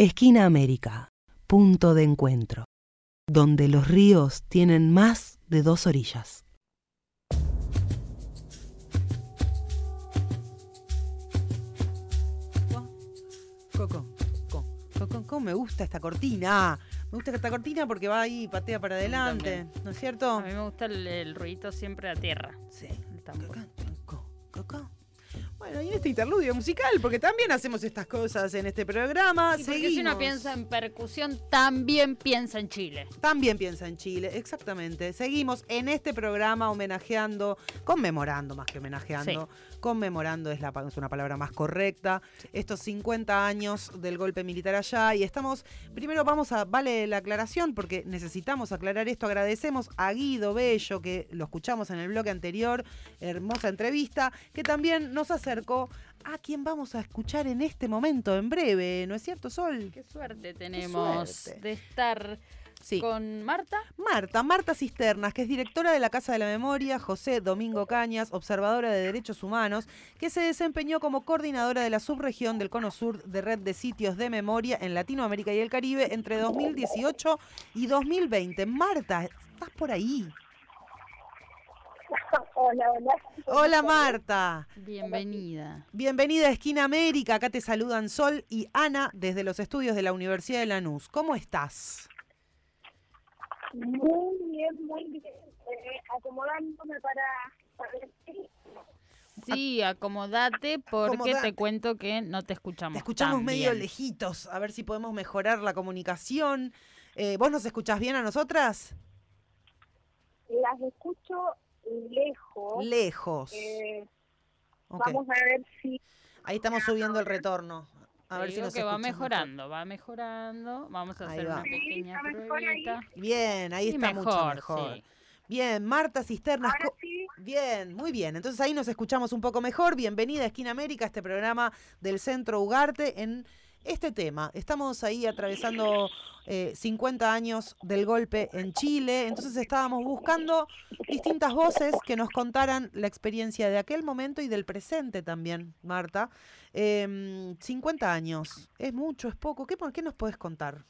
Esquina América, punto de encuentro, donde los ríos tienen más de dos orillas. Coco, Coco, Coco, Coco, me gusta esta cortina. Me gusta esta cortina porque va ahí, patea para adelante, ¿no es cierto? A mí me gusta el, el ruidito siempre a tierra. Sí. El tambor. Coco, Coco. Bueno, y en este interludio musical, porque también hacemos estas cosas en este programa. Y porque si uno piensa en percusión, también piensa en Chile. También piensa en Chile, exactamente. Seguimos en este programa homenajeando, conmemorando más que homenajeando, conmemorando es, la, es una palabra más correcta, estos 50 años del golpe militar allá y estamos, primero vamos a, vale la aclaración porque necesitamos aclarar esto, agradecemos a Guido Bello que lo escuchamos en el bloque anterior, hermosa entrevista, que también nos acercó a quien vamos a escuchar en este momento, en breve, ¿no es cierto, Sol? Qué suerte tenemos suerte. de estar Sí. con Marta. Marta, Marta Cisternas, que es directora de la Casa de la Memoria, José Domingo Cañas, observadora de derechos humanos, que se desempeñó como coordinadora de la subregión del Cono Sur de Red de Sitios de Memoria en Latinoamérica y el Caribe entre 2018 y 2020. Marta, ¿estás por ahí? Hola, hola. Hola Marta. Bienvenida. Bienvenida a Esquina América. Acá te saludan Sol y Ana desde los estudios de la Universidad de Lanús. ¿Cómo estás? Muy bien, muy bien. Eh, acomodándome para, para el- Sí, acomodate porque Acomodate. te cuento que no te escuchamos. Te escuchamos tan medio bien. lejitos, a ver si podemos mejorar la comunicación. Eh, ¿Vos nos escuchás bien a nosotras? Las escucho lejos. Lejos. Eh. Vamos a ver si Ahí estamos subiendo el retorno. A Te ver si nos que va mejor. mejorando, va mejorando. Vamos a Ahí hacer va. una Sí, pequeña ahí. Bien, ahí Y está mucho mejor, sí. Bien, Marta Cisternas. ahora co- sí. Bien, muy bien. Entonces ahí nos escuchamos un poco mejor. Bienvenida a Esquina América, este programa del Centro Ugarte en este tema. Estamos ahí atravesando eh, 50 años del golpe en Chile, entonces estábamos buscando distintas voces que nos contaran la experiencia de aquel momento y del presente también, Marta. Em, 50 años, ¿es mucho, es poco? ¿Qué, nos puedes contar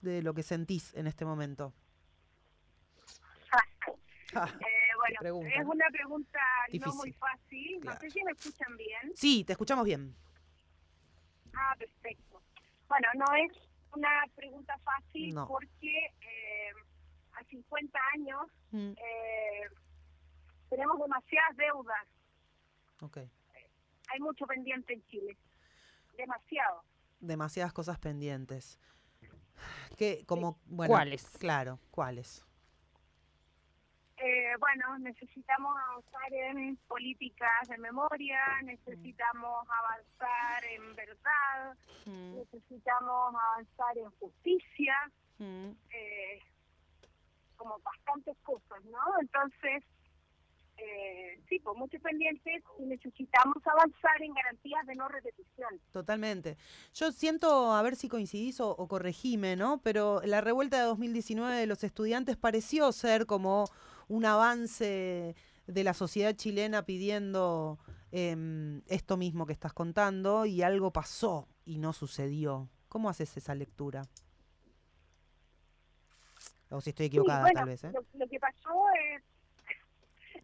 de lo que sentís en este momento? Ah, Eh, bueno, es una pregunta Difícil. no muy fácil. Claro. No sé si me escuchan bien. sí, te escuchamos bien. Ah, perfecto. Bueno, no es una pregunta fácil No. porque eh, a 50 años Mm, eh, tenemos demasiadas deudas. ok. Hay mucho pendiente en Chile. Demasiado. demasiadas cosas pendientes. Que como bueno, ¿Cuáles? Claro, ¿cuáles? Eh, bueno, necesitamos avanzar en políticas de memoria, necesitamos avanzar en verdad, necesitamos avanzar en justicia, Mm, eh, como bastantes cosas, ¿no? Entonces, eh, sí, pues muchos pendientes y necesitamos avanzar en garantías de no repetición. Totalmente. Yo siento, a ver si coincidís o, o corregime, ¿no? Pero la revuelta de 2019 de los estudiantes pareció ser como un avance de la sociedad chilena pidiendo em, esto mismo que estás contando y algo pasó y no sucedió. ¿Cómo haces esa lectura? O si estoy Sí, equivocada, bueno, tal vez, ¿eh? lo, lo que pasó es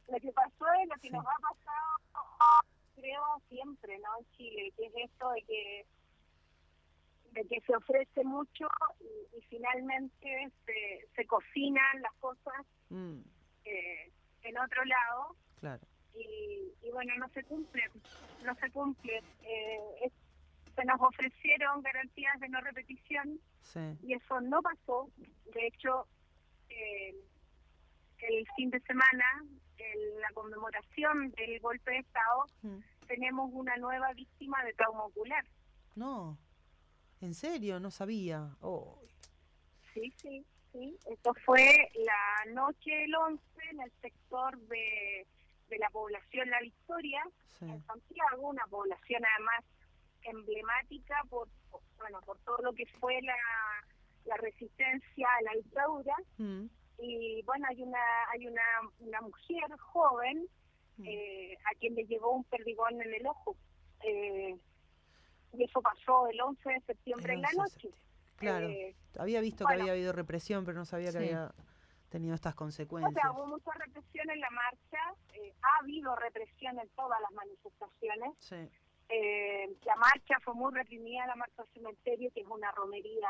lo que pasó es lo que Sí. nos ha pasado creo siempre no en Chile que es esto de que de que se ofrece mucho y, y finalmente se, se cocinan las cosas Mm, eh, en otro lado claro. y, y bueno no se cumple no se cumple eh, es- se nos ofrecieron garantías de no repetición Sí. y eso no pasó. De hecho, eh, el fin de semana, en la conmemoración del golpe de Estado, Mm. tenemos una nueva víctima de trauma ocular. No. ¿En serio? No sabía. Oh. Sí, sí, sí. Esto fue la noche del 11 en el sector de, de la población La Victoria, Sí. en Santiago, una población además emblemática por, por- bueno por todo lo que fue la, la resistencia a la dictadura Mm, y bueno hay una hay una, una mujer joven mm. eh, a quien le llegó un perdigón en el ojo eh, y eso pasó el 11 de septiembre en la 11 de noche. Claro. Eh, Había visto bueno. que había habido represión, pero no sabía que Sí. había tenido estas o consecuencias. sea, hubo mucha represión en la marcha, eh, ha habido represión en todas las manifestaciones. Sí, Eh, la marcha fue muy reprimida, la marcha al cementerio, que es una romería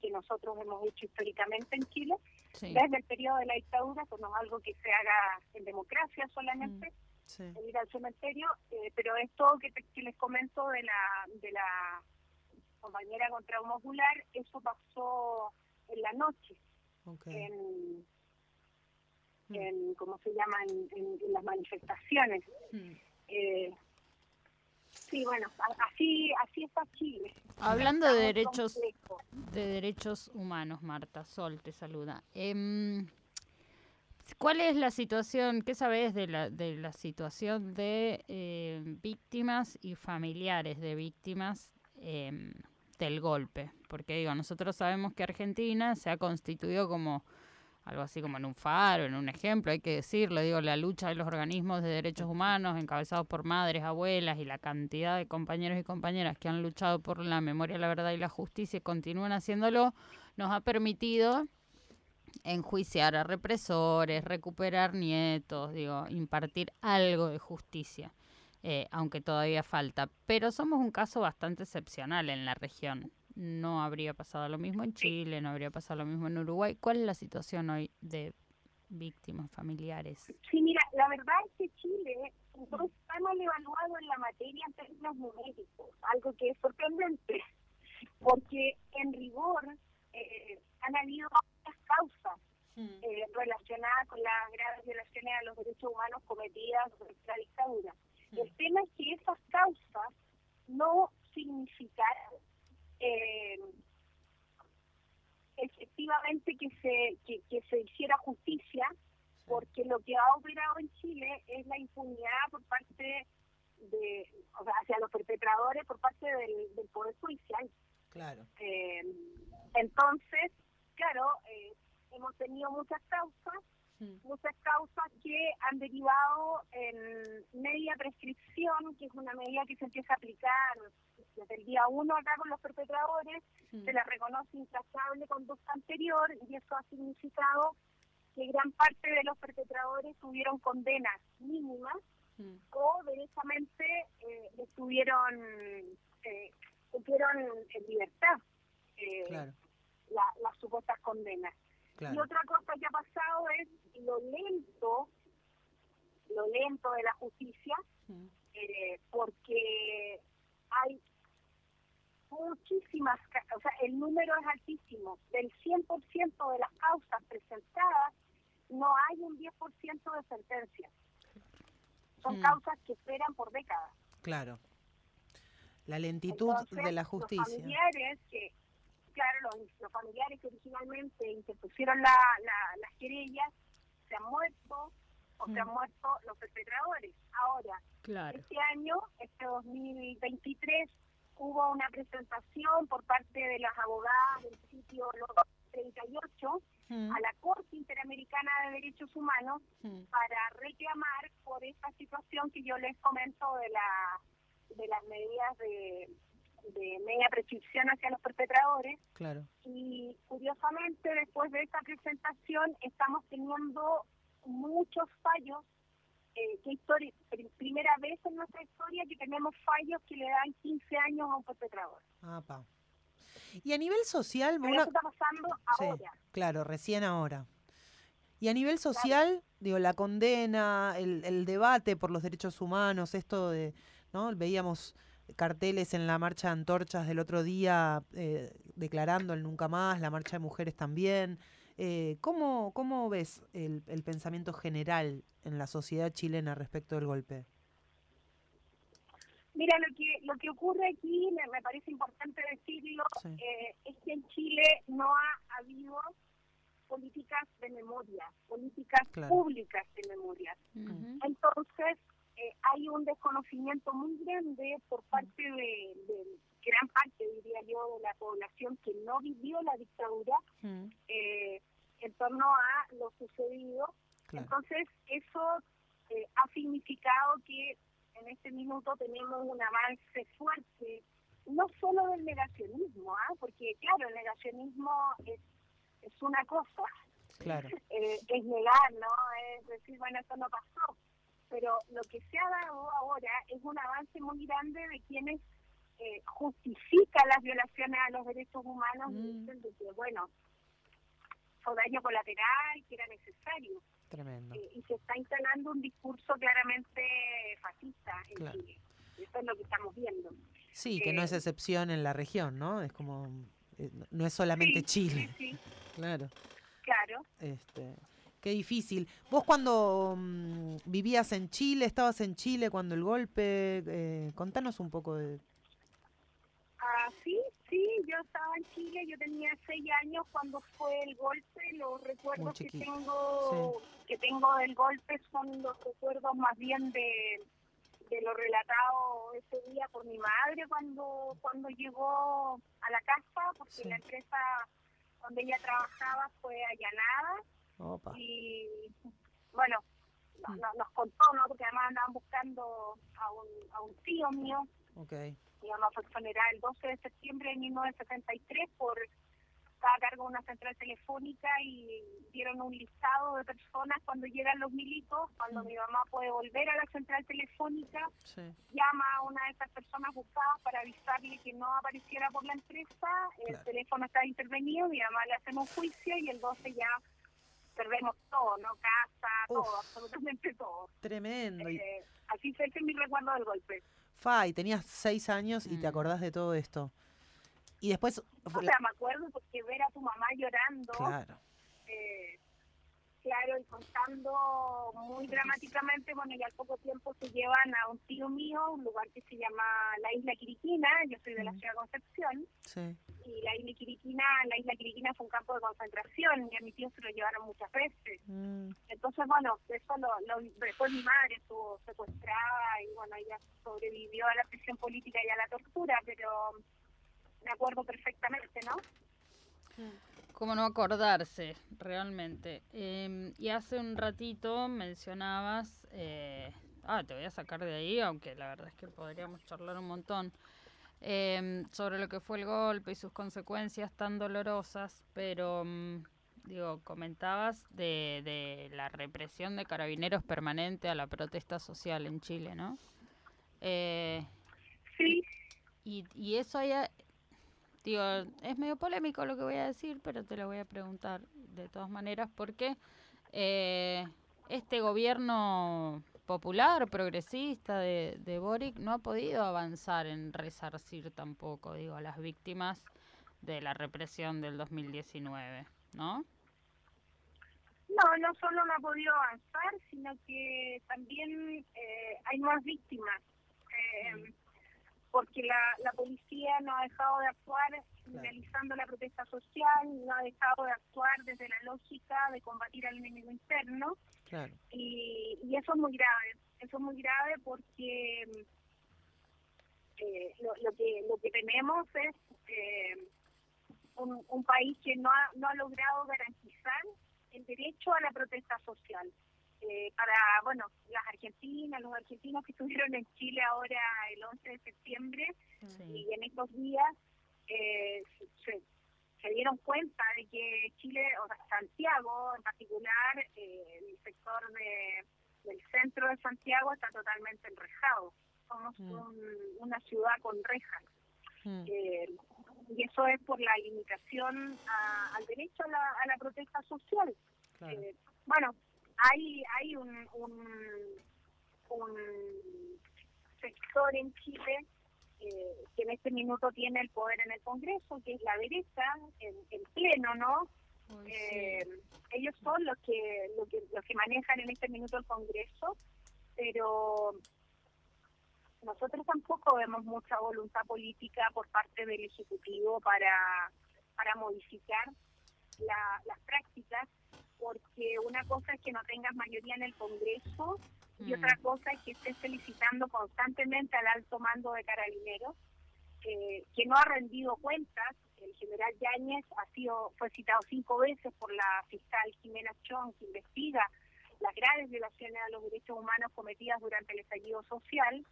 que nosotros hemos hecho históricamente en Chile, Sí. desde el periodo de la dictadura, que no es algo que se haga en democracia solamente, sí. el ir al cementerio, eh, pero esto que, te- que les comento de la, de la compañera con trauma ocular, eso pasó en la noche, en, Mm. en ¿cómo se llama?, en, en- en las manifestaciones. Mm. Eh, sí, bueno, así así está Chile. Hablando Está de derechos complejo. de derechos humanos, Marta Sol te saluda. Em, ¿Cuál es la situación, qué sabes de la, de la situación de eh, víctimas y familiares de víctimas em, del golpe? Porque digo, nosotros sabemos que Argentina se ha constituido como algo así como en un faro, en un ejemplo, hay que decirlo, digo, la lucha de los organismos de derechos humanos encabezados por madres, abuelas y la cantidad de compañeros y compañeras que han luchado por la memoria, la verdad y la justicia y continúan haciéndolo, nos ha permitido enjuiciar a represores, recuperar nietos, digo, impartir algo de justicia, eh, aunque todavía falta. Pero somos un caso bastante excepcional en la región. No habría pasado lo mismo en Chile, no habría pasado lo mismo en Uruguay. ¿Cuál es la situación hoy de víctimas familiares? Sí, mira, la verdad es que Chile no está mal evaluado en la materia en términos numéricos, algo que es sorprendente, porque en rigor eh, han habido varias causas eh, relacionadas con las graves violaciones a los derechos humanos cometidas durante la dictadura. El tema es que esas causas no significaron eh, efectivamente que se que, que se hiciera justicia porque lo que ha operado en Chile es la impunidad por parte de, o sea, hacia los perpetradores por parte del, del Poder Judicial. Claro. Eh, entonces, claro, eh, hemos tenido muchas causas, muchas causas que han derivado en media prescripción, que es una medida que se empieza a aplicar desde el día uno acá con los perpetradores, se les reconoce intachable conducta anterior y eso ha significado que gran parte de los perpetradores tuvieron condenas mínimas o derechamente eh, estuvieron eh, estuvieron en libertad eh, Claro, la- las supuestas condenas. Y otra cosa que ha pasado es lo lento, lo lento de la justicia, Mm. eh, porque hay muchísimas, o sea, el número es altísimo. Del 100% de las causas presentadas, no hay un 10% de sentencia. Son Mm. causas que esperan por décadas. Claro. La lentitud Entonces, de la Los justicia. familiares que, claro, los, los familiares que originalmente interpusieron la, la- las querellas se han muerto o se han Mm. muerto los perpetradores. Ahora, Claro. este año, este 2023, hubo una presentación por parte de las abogadas del sitio Los 38 Mm, a la Corte Interamericana de Derechos Humanos mm, para reclamar por esta situación que yo les comento de la de las medidas de, de media prescripción hacia los perpetradores. Claro. y curiosamente después de esta presentación estamos teniendo muchos fallos eh, que historia, pri- primera vez en nuestra historia que tenemos fallos que le dan 15 años a un perpetrador. Apa. Y a nivel social, Pero una- eso está pasando Sí, ahora. claro, recién ahora. Y a nivel social, digo, la condena, el, el debate por los derechos humanos, esto de, ¿no? Veíamos carteles en la marcha de antorchas del otro día eh, declarando el nunca más, la marcha de mujeres también. Eh, ¿cómo, ¿Cómo ves el, el pensamiento general en la sociedad chilena respecto del golpe? Mira, lo que lo que ocurre aquí, me, me parece importante decirlo, Sí. eh, es que en Chile no ha habido políticas de memoria, políticas Claro. públicas de memoria. Entonces, eh, hay un desconocimiento muy grande por parte de, de gran parte, diría yo, de la población que no vivió la dictadura eh, en torno a lo sucedido. Claro. Entonces, eso eh, ha significado que en este minuto tenemos un avance fuerte no solo del negacionismo, ¿ah? porque claro, el negacionismo es, es una cosa, claro. eh, es negar, ¿no? Es decir, bueno, eso no pasó. Pero lo que se ha dado ahora es un avance muy grande de quienes eh, justifican las violaciones a los derechos humanos Mm. dicen de que, bueno, fue daño colateral, que era necesario. Tremendo. Eh, y se está instalando un discurso claramente fascista en Claro. Chile. Eso es lo que estamos viendo. Sí, que no es eh, excepción en la región, ¿no? Es como, eh, no es solamente Sí, Chile, Sí, sí, claro. claro. Este, qué difícil. Vos cuando mm, vivías en Chile, estabas en Chile cuando el golpe, eh, contanos un poco de... Ah, sí, sí, yo estaba en Chile, yo tenía seis años cuando fue el golpe, los recuerdos que tengo que tengo del golpe son los recuerdos más bien de, de lo relatado ese día por mi madre cuando cuando llegó a la casa, porque Sí. la empresa donde ella trabajaba fue allanada Opa. y bueno, no- Mm. no- nos contó, ¿no? Porque además andaban buscando a un, a un tío mío Ok. Digamos, fue exonerada el 12 de septiembre de 1973 por estaba a cargo de una central telefónica y dieron un listado de personas cuando llegan los milicos, cuando Mm. mi mamá puede volver a la central telefónica, Sí. llama a una de esas personas buscadas para avisarle que no apareciera por la empresa, el Claro. teléfono está intervenido, mi mamá le hacen un juicio y el 12 ya perdemos todo, ¿no? Casa, todo, Uf. absolutamente todo. Tremendo. Eh, así fue ese es mi recuerdo del golpe. fa, y tenías seis años y te Mm. acordás de todo esto. Y después... O sea, la- me acuerdo porque ver a tu mamá llorando, Claro. eh, claro, y contando muy dramáticamente, bueno, y al poco tiempo se llevan a un tío mío, un lugar que se llama la Isla Quiriquina, yo soy de la Mm. ciudad de Concepción, Sí. y la Isla Quiriquina, la Isla Quiriquina fue un campo de concentración, y a mi tío se lo llevaron muchas veces. Mm, Entonces, bueno, eso lo, lo, después mi madre estuvo secuestrada y bueno, ella sobrevivió a la prisión política y a la tortura, pero me acuerdo perfectamente, ¿no? ¿Cómo no acordarse realmente? Em, y hace un ratito mencionabas, eh, ah, te voy a sacar de ahí, aunque la verdad es que podríamos charlar un montón, em, sobre lo que fue el golpe y sus consecuencias tan dolorosas, pero mm, digo, comentabas de, de la represión de carabineros permanente a la protesta social en Chile, ¿no? Eh, Sí, y, y eso haya, digo, es medio polémico lo que voy a decir, pero te lo voy a preguntar de todas maneras, porque eh, este gobierno popular, progresista de, de Boric, no ha podido avanzar en resarcir tampoco, digo, a las víctimas de la represión del 2019, ¿no? No, no solo no ha podido avanzar, sino que también eh, hay más víctimas. eh, porque la, la policía no ha dejado de actuar realizando la protesta social, no ha dejado de actuar desde la lógica de combatir al enemigo interno. claro. Y, y eso es muy grave. Eso es muy grave porque eh, lo, lo que lo que tenemos es eh, un, un país que no ha, no ha logrado garantizar el derecho a la protesta social. Eh, para, bueno, las argentinas, los argentinos que estuvieron en Chile ahora el 11 de septiembre y en estos días eh, se, se dieron cuenta de que Chile, o sea, Santiago en particular, eh, el sector de, del centro de Santiago está totalmente enrejado. Somos Mm. un- una ciudad con rejas. Mm, Eh, y eso es por la limitación a- al derecho a la, a la protesta social. claro. Eh, bueno, hay hay un, un, un sector en Chile eh, que en este minuto tiene el poder en el Congreso, que es la derecha, en, en pleno, ¿no? Eh, ellos son los que, los que los que manejan en este minuto el Congreso, pero nosotros tampoco vemos mucha voluntad política por parte del Ejecutivo para, para modificar la- las prácticas, porque una cosa es que no tengas mayoría en el Congreso y Mm. otra cosa es que estés felicitando constantemente al alto mando de carabineros, eh, que no ha rendido cuentas. El general Yáñez ha sido, fue citado cinco veces por la fiscal Jimena Chong, que investiga las graves violaciones a los derechos humanos cometidas durante el estallido social.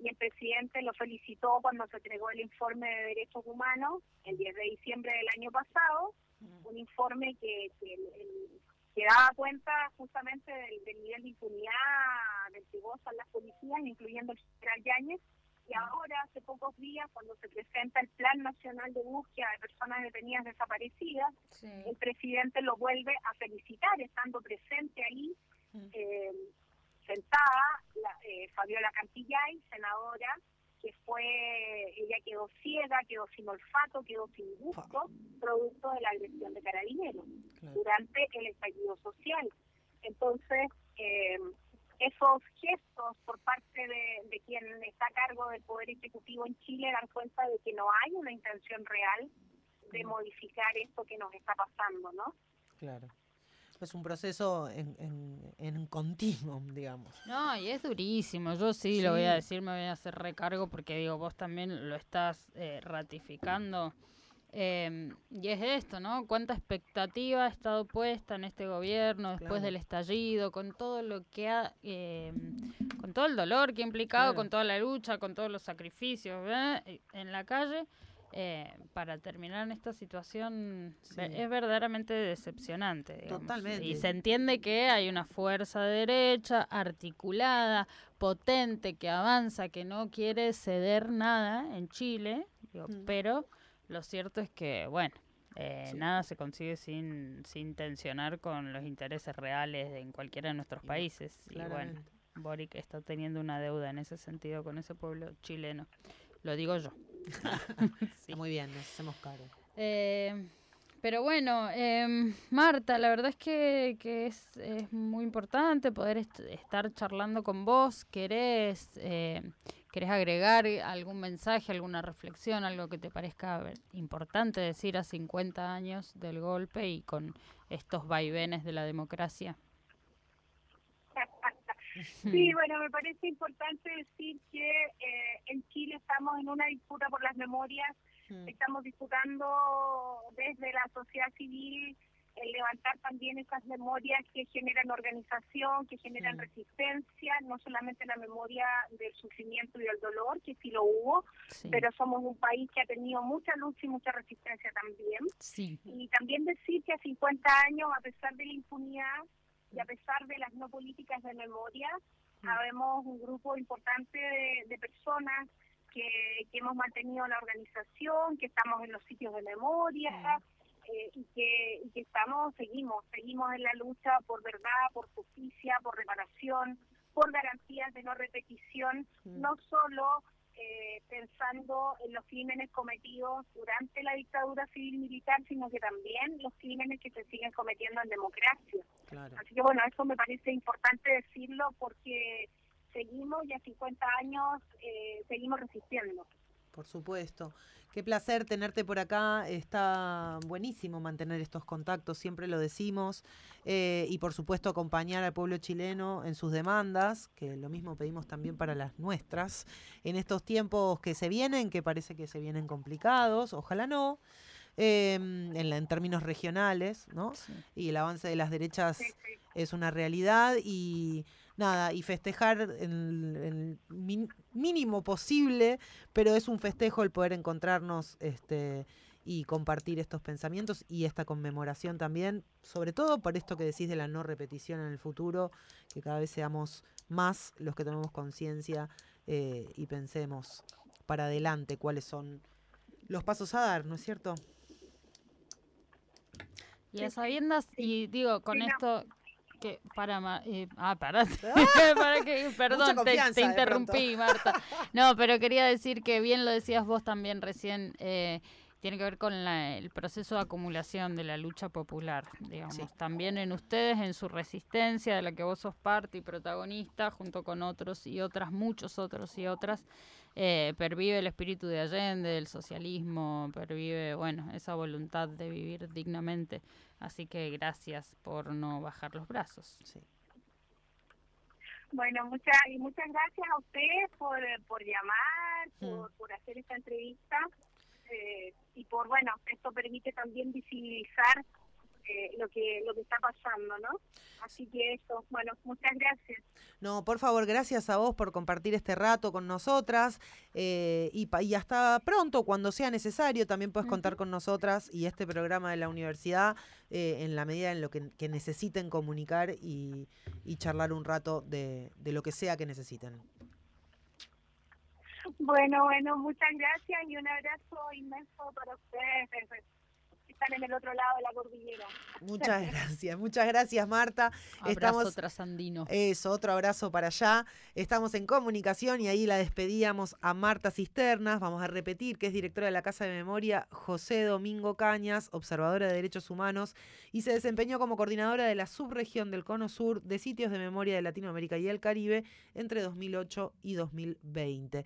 y el presidente lo felicitó cuando se entregó el informe de derechos humanos el 10 de diciembre del año pasado, un informe que, que, daba cuenta justamente del, nivel de impunidad del que gozan las policías, incluyendo el general Yáñez, y ahora, hace pocos días, cuando se presenta el Plan Nacional de Búsqueda de Personas Detenidas Desaparecidas, el presidente lo vuelve a felicitar, estando presente ahí, eh, sentada, la, eh, Fabiola Cantillay, senadora, que fue, ella quedó ciega, quedó sin olfato, quedó sin gusto, producto de la agresión de carabineros durante el estallido social. Entonces, eh, esos gestos por parte de, quien está a cargo del Poder Ejecutivo en Chile dan cuenta de que no hay una intención real de modificar esto que nos está pasando, ¿no? Claro. Es un proceso en, en, en continuo, digamos. No, y es durísimo. Yo sí, lo voy a decir, me voy a hacer recargo porque digo, vos también lo estás eh, ratificando. Eh, y es esto, ¿no? ¿Cuánta expectativa ha estado puesta en este gobierno después del estallido, con todo lo que ha, eh, con todo el dolor que ha implicado, con toda la lucha, con todos los sacrificios ¿eh? en la calle? Eh, para terminar en esta situación es verdaderamente decepcionante. Totalmente. Y se entiende que hay una fuerza de derecha articulada, potente, que avanza, que no quiere ceder nada en Chile, mm. pero lo cierto es que, bueno, eh, nada se consigue sin, sin tensionar con los intereses reales en cualquiera de nuestros países. Y bueno, Boric está teniendo una deuda en ese sentido con ese pueblo chileno. Lo digo yo. Muy bien, nos hacemos caro. Eh, pero bueno, em, Marta, la verdad es que, es, es, muy importante poder estar charlando con vos. ¿Querés, eh, ¿Querés agregar algún mensaje, alguna reflexión, algo que te parezca importante decir a 50 años del golpe y con estos vaivenes de la democracia? Sí, bueno, me parece importante decir que eh, en Chile estamos en una disputa por las memorias, mm. estamos disputando desde la sociedad civil el levantar también esas memorias que generan organización, que generan mm. resistencia, no solamente la memoria del sufrimiento y del dolor, que sí lo hubo, pero somos un país que ha tenido mucha lucha y mucha resistencia también. Y también decir que a 50 años, a pesar de la impunidad, y a pesar de las no políticas de memoria, sabemos un grupo importante de, personas que, que, hemos mantenido la organización, que estamos en los sitios de memoria eh, y, que, y que estamos, seguimos, seguimos en la lucha por verdad, por justicia, por reparación, por garantías de no repetición, no solo eh, pensando en los crímenes cometidos durante la dictadura civil militar, sino que también los crímenes que se siguen cometiendo en democracia. Así que bueno, eso me parece importante decirlo porque seguimos y a 50 años eh, seguimos resistiendo. Por supuesto. Qué placer tenerte por acá. Está buenísimo mantener estos contactos, siempre lo decimos. Eh, y por supuesto acompañar al pueblo chileno en sus demandas, que lo mismo pedimos también para las nuestras, en estos tiempos que se vienen, que parece que se vienen complicados, ojalá no. Em, en, en, términos regionales, ¿no? Y el avance de las derechas es una realidad y nada, y festejar el, mínimo posible, pero es un festejo el poder encontrarnos este y compartir estos pensamientos y esta conmemoración también, sobre todo por esto que decís de la no repetición en el futuro, que cada vez seamos más los que tomemos conciencia eh, y pensemos para adelante cuáles son los pasos a dar, ¿no es cierto? Y a sabiendas, y digo, con esto que para eh, ah para, para que perdón te, interrumpí Marta. No pero quería decir que bien lo decías vos también recién eh, tiene que ver con el proceso de acumulación de la lucha popular, digamos. También en ustedes, en su resistencia, de la que vos sos parte y protagonista, junto con otros y otras, muchos otros y otras, eh, pervive el espíritu de Allende, del socialismo, pervive, bueno, esa voluntad de vivir dignamente. Así que gracias por no bajar los brazos. Sí. Bueno, muchas y muchas gracias a ustedes por, por llamar, por, mm. por hacer esta entrevista. Eh, y por, bueno, esto permite también visibilizar eh, lo que lo que está pasando, ¿no? Así que eso, bueno, muchas gracias. No, por favor, gracias a vos por compartir este rato con nosotras eh, y, y, hasta pronto, cuando sea necesario, también puedes contar con nosotras y este programa de la universidad eh, en la medida en lo que, que necesiten comunicar y, y, charlar un rato de, de lo que sea que necesiten. Bueno, bueno, muchas gracias y un abrazo inmenso para ustedes están en el otro lado de la cordillera. Muchas gracias, muchas gracias Marta. Abrazo Estamos, trasandino. Eso, otro abrazo para allá. Estamos en comunicación y ahí la despedíamos a Marta Cisternas. Vamos a repetir que es directora de la Casa de Memoria José Domingo Cañas, observadora de derechos humanos y se desempeñó como coordinadora de la subregión del Cono Sur de sitios de memoria de Latinoamérica y el Caribe entre 2008 y 2020.